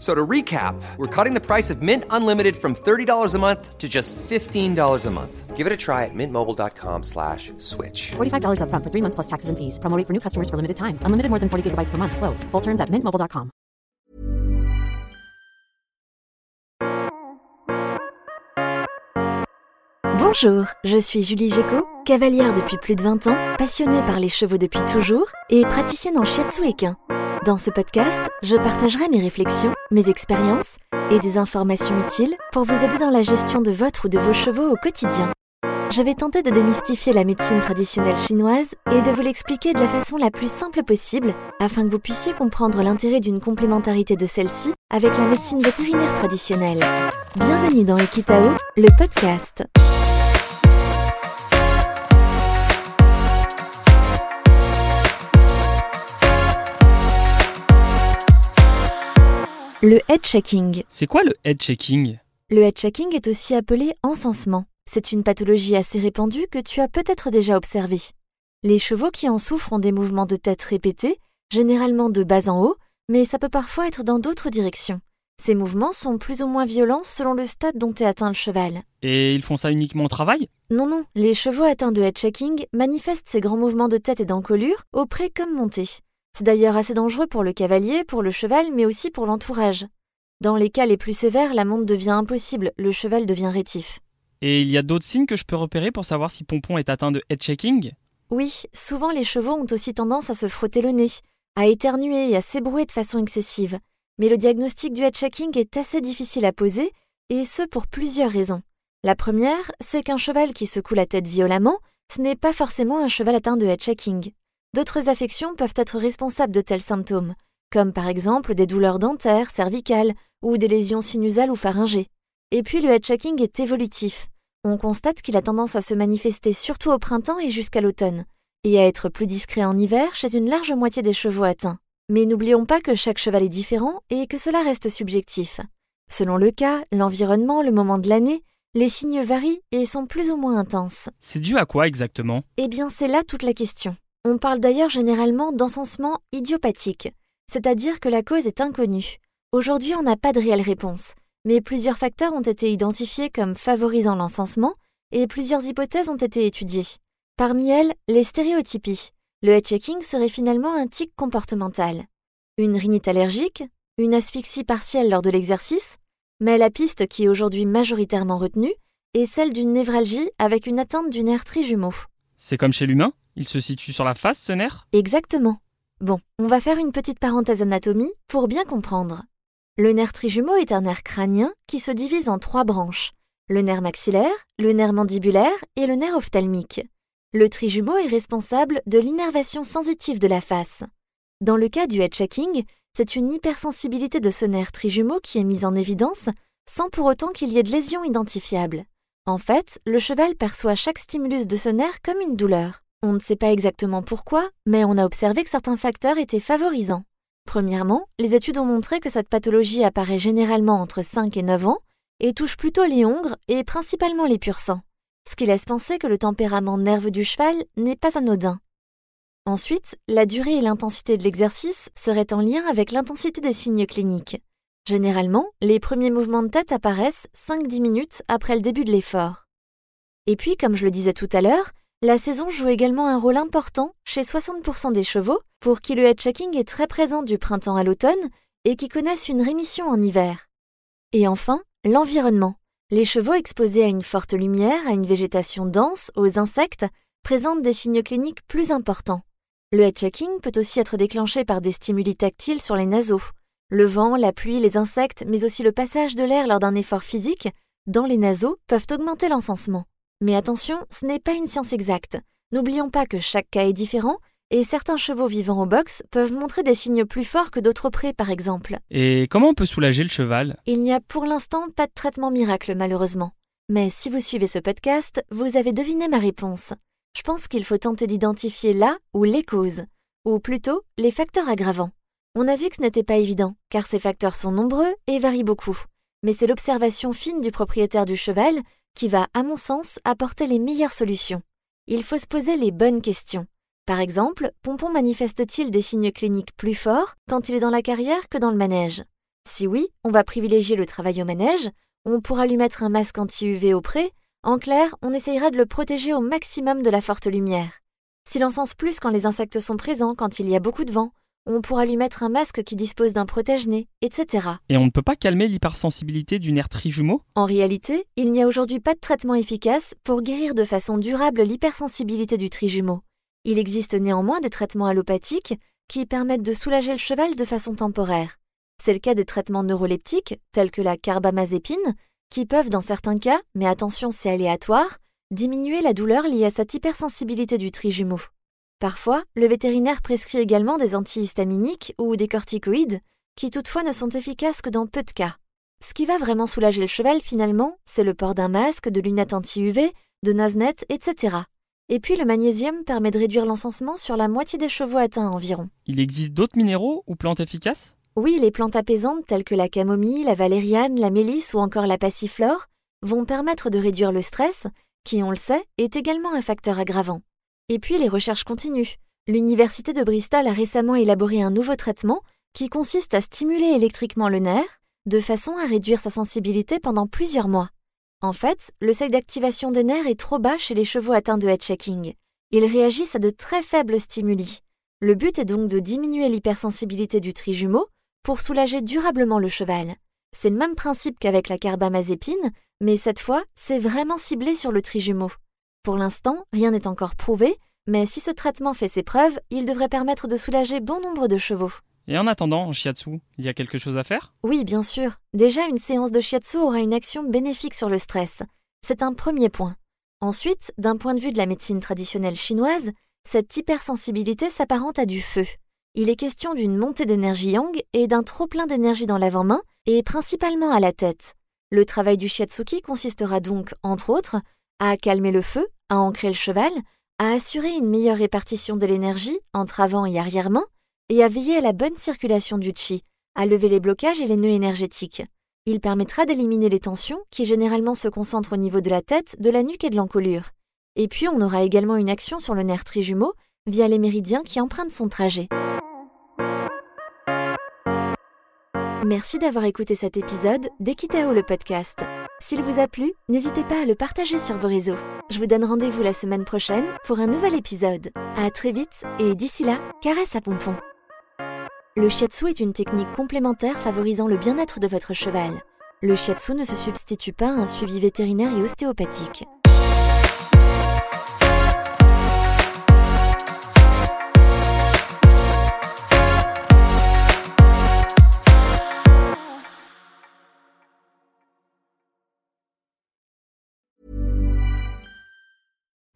So to recap, we're cutting the price of Mint Unlimited from $30 a month to just $15 a month. Give it a try at mintmobile.com slash switch. $45 upfront for three months plus taxes and fees. Promo rate for new customers for limited time. Unlimited more than 40 gigabytes per month. Slows. Full terms at mintmobile.com. Bonjour, je suis Julie Géco, cavalière depuis plus de 20 ans, passionnée par les chevaux depuis toujours et praticienne en shiatsu équin. Dans ce podcast, je partagerai mes réflexions, mes expériences et des informations utiles pour vous aider dans la gestion de votre ou de vos chevaux au quotidien. Je vais tenter de démystifier la médecine traditionnelle chinoise et de vous l'expliquer de la façon la plus simple possible afin que vous puissiez comprendre l'intérêt d'une complémentarité de celle-ci avec la médecine vétérinaire traditionnelle. Bienvenue dans Ekitao, le podcast. Le head checking. C'est quoi le head checking? Le head checking est aussi appelé encensement. C'est une pathologie assez répandue que tu as peut-être déjà observée. Les chevaux qui en souffrent ont des mouvements de tête répétés, généralement de bas en haut, mais ça peut parfois être dans d'autres directions. Ces mouvements sont plus ou moins violents selon le stade dont est atteint le cheval. Et ils font ça uniquement au travail? Non, non, les chevaux atteints de head checking manifestent ces grands mouvements de tête et d'encolure au pré comme monté. C'est d'ailleurs assez dangereux pour le cavalier, pour le cheval, mais aussi pour l'entourage. Dans les cas les plus sévères, la monte devient impossible, le cheval devient rétif. Et il y a d'autres signes que je peux repérer pour savoir si Pompon est atteint de head checking Oui, souvent les chevaux ont aussi tendance à se frotter le nez, à éternuer et à s'ébrouer de façon excessive. Mais le diagnostic du head checking est assez difficile à poser, et ce pour plusieurs raisons. La première, c'est qu'un cheval qui secoue la tête violemment, ce n'est pas forcément un cheval atteint de head checking. D'autres affections peuvent être responsables de tels symptômes, comme par exemple des douleurs dentaires, cervicales ou des lésions sinusales ou pharyngées. Et puis le head checking est évolutif. On constate qu'il a tendance à se manifester surtout au printemps et jusqu'à l'automne, et à être plus discret en hiver chez une large moitié des chevaux atteints. Mais n'oublions pas que chaque cheval est différent et que cela reste subjectif. Selon le cas, l'environnement, le moment de l'année, les signes varient et sont plus ou moins intenses. C'est dû à quoi exactement? Eh bien, c'est là toute la question. On parle d'ailleurs généralement d'encensement idiopathique, c'est-à-dire que la cause est inconnue. Aujourd'hui, on n'a pas de réelle réponse, mais plusieurs facteurs ont été identifiés comme favorisant l'encensement et plusieurs hypothèses ont été étudiées. Parmi elles, les stéréotypies. Le head checking serait finalement un tic comportemental. Une rhinite allergique, une asphyxie partielle lors de l'exercice, mais la piste qui est aujourd'hui majoritairement retenue est celle d'une névralgie avec une atteinte du nerf trijumeau. C'est comme chez l'humain? Il se situe sur la face, ce nerf? Exactement. Bon, on va faire une petite parenthèse anatomie pour bien comprendre. Le nerf trijumeau est un nerf crânien qui se divise en trois branches le nerf maxillaire, le nerf mandibulaire et le nerf ophtalmique. Le trijumeau est responsable de l'innervation sensitive de la face. Dans le cas du head checking, c'est une hypersensibilité de ce nerf trijumeau qui est mise en évidence sans pour autant qu'il y ait de lésion identifiable. En fait, le cheval perçoit chaque stimulus de ce nerf comme une douleur. On ne sait pas exactement pourquoi, mais on a observé que certains facteurs étaient favorisants. Premièrement, les études ont montré que cette pathologie apparaît généralement entre 5 et 9 ans et touche plutôt les hongres et principalement les pur sang, ce qui laisse penser que le tempérament nerveux du cheval n'est pas anodin. Ensuite, la durée et l'intensité de l'exercice seraient en lien avec l'intensité des signes cliniques. Généralement, les premiers mouvements de tête apparaissent 5-10 minutes après le début de l'effort. Et puis, comme je le disais tout à l'heure, la saison joue également un rôle important chez 60% des chevaux pour qui le head checking est très présent du printemps à l'automne et qui connaissent une rémission en hiver. Et enfin, l'environnement. Les chevaux exposés à une forte lumière, à une végétation dense, aux insectes, présentent des signes cliniques plus importants. Le head checking peut aussi être déclenché par des stimuli tactiles sur les naseaux, Le vent, la pluie, les insectes, mais aussi le passage de l'air lors d'un effort physique, dans les naseaux, peuvent augmenter l'encensement. Mais attention, ce n'est pas une science exacte. N'oublions pas que chaque cas est différent et certains chevaux vivant au box peuvent montrer des signes plus forts que d'autres près, par exemple. Et comment on peut soulager le cheval? Il n'y a pour l'instant pas de traitement miracle, malheureusement. Mais si vous suivez ce podcast, vous avez deviné ma réponse. Je pense qu'il faut tenter d'identifier là ou les causes, ou plutôt les facteurs aggravants. On a vu que ce n'était pas évident, car ces facteurs sont nombreux et varient beaucoup. Mais c'est l'observation fine du propriétaire du cheval qui va, à mon sens, apporter les meilleures solutions. Il faut se poser les bonnes questions. Par exemple, Pompon manifeste-t-il des signes cliniques plus forts quand il est dans la carrière que dans le manège? Si oui, on va privilégier le travail au manège, on pourra lui mettre un masque anti-UV au pré, en clair, on essayera de le protéger au maximum de la forte lumière. S'il encense plus quand les insectes sont présents, quand il y a beaucoup de vent, on pourra lui mettre un masque qui dispose d'un protège-nez, etc. Et on ne peut pas calmer l'hypersensibilité du nerf trijumeau En réalité, il n'y a aujourd'hui pas de traitement efficace pour guérir de façon durable l'hypersensibilité du trijumeau. Il existe néanmoins des traitements allopathiques qui permettent de soulager le cheval de façon temporaire. C'est le cas des traitements neuroleptiques, tels que la carbamazépine, qui peuvent, dans certains cas, mais attention, c'est aléatoire, diminuer la douleur liée à cette hypersensibilité du trijumeau. Parfois, le vétérinaire prescrit également des antihistaminiques ou des corticoïdes, qui toutefois ne sont efficaces que dans peu de cas. Ce qui va vraiment soulager le cheval finalement, c'est le port d'un masque, de lunettes anti-UV, de nasenettes, etc. Et puis le magnésium permet de réduire l'encensement sur la moitié des chevaux atteints environ. Il existe d'autres minéraux ou plantes efficaces? Oui, les plantes apaisantes telles que la camomille, la valériane, la mélisse ou encore la passiflore vont permettre de réduire le stress, qui, on le sait, est également un facteur aggravant. Et puis les recherches continuent. L'Université de Bristol a récemment élaboré un nouveau traitement qui consiste à stimuler électriquement le nerf de façon à réduire sa sensibilité pendant plusieurs mois. En fait, le seuil d'activation des nerfs est trop bas chez les chevaux atteints de head shaking. Ils réagissent à de très faibles stimuli. Le but est donc de diminuer l'hypersensibilité du trijumeau pour soulager durablement le cheval. C'est le même principe qu'avec la carbamazépine, mais cette fois, c'est vraiment ciblé sur le trijumeau. Pour l'instant, rien n'est encore prouvé, mais si ce traitement fait ses preuves, il devrait permettre de soulager bon nombre de chevaux. Et en attendant, en shiatsu, il y a quelque chose à faire? Oui, bien sûr. Déjà, une séance de shiatsu aura une action bénéfique sur le stress. C'est un premier point. Ensuite, d'un point de vue de la médecine traditionnelle chinoise, cette hypersensibilité s'apparente à du feu. Il est question d'une montée d'énergie yang et d'un trop-plein d'énergie dans l'avant-main, et principalement à la tête. Le travail du shiatsuki consistera donc, entre autres, à calmer le feu, à ancrer le cheval, à assurer une meilleure répartition de l'énergie entre avant et arrière-main, et à veiller à la bonne circulation du chi, à lever les blocages et les nœuds énergétiques. Il permettra d'éliminer les tensions qui généralement se concentrent au niveau de la tête, de la nuque et de l'encolure. Et puis on aura également une action sur le nerf trijumeau via les méridiens qui empruntent son trajet. Merci d'avoir écouté cet épisode d'Equitao le podcast. S'il vous a plu, n'hésitez pas à le partager sur vos réseaux. Je vous donne rendez-vous la semaine prochaine pour un nouvel épisode. À très vite et d'ici là, caresse à pompon. Le shiatsu est une technique complémentaire favorisant le bien-être de votre cheval. Le shiatsu ne se substitue pas à un suivi vétérinaire et ostéopathique.